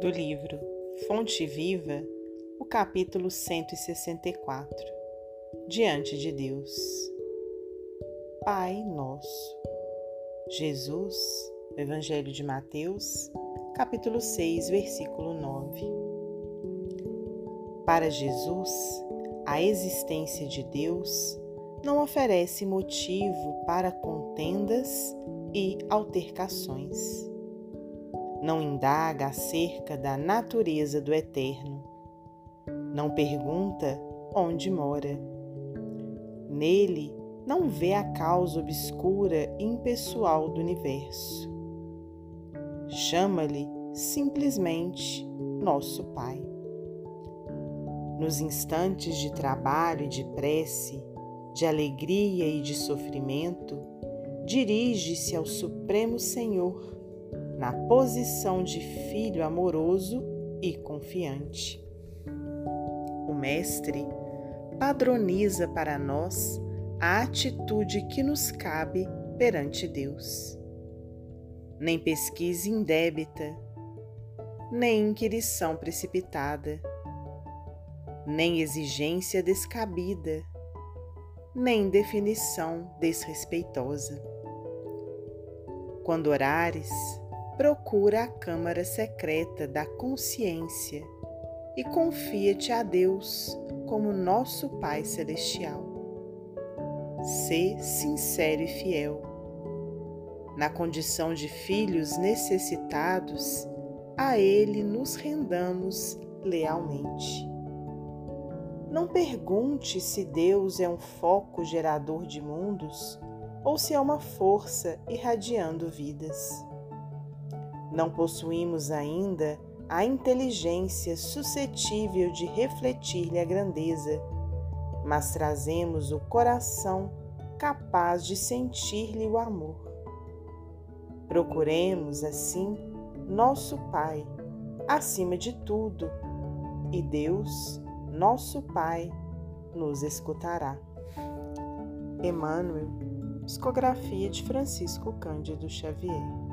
do livro Fonte Viva, o capítulo 164 Diante de Deus. Pai Nosso. Jesus, Evangelho de Mateus, capítulo 6, versículo 9. Para Jesus, a existência de Deus não oferece motivo para contendas e altercações não indaga acerca da natureza do eterno, não pergunta onde mora. Nele não vê a causa obscura e impessoal do universo. Chama-lhe simplesmente nosso Pai. Nos instantes de trabalho e de prece, de alegria e de sofrimento, dirige-se ao Supremo Senhor na posição de filho amoroso e confiante. O Mestre padroniza para nós a atitude que nos cabe perante Deus. Nem pesquisa indébita, nem inquirição precipitada, nem exigência descabida, nem definição desrespeitosa. Quando orares, procura a câmara secreta da consciência e confia-te a Deus como nosso Pai Celestial. Sê sincero e fiel. Na condição de filhos necessitados, a Ele nos rendamos lealmente. Não pergunte se Deus é um foco gerador de mundos ou se é uma força irradiando vidas. Não possuímos ainda a inteligência suscetível de refletir-lhe a grandeza, mas trazemos o coração capaz de sentir-lhe o amor. Procuremos, assim, nosso Pai, acima de tudo, e Deus, nosso Pai, nos escutará. Emmanuel, psicografia de Francisco Cândido Xavier.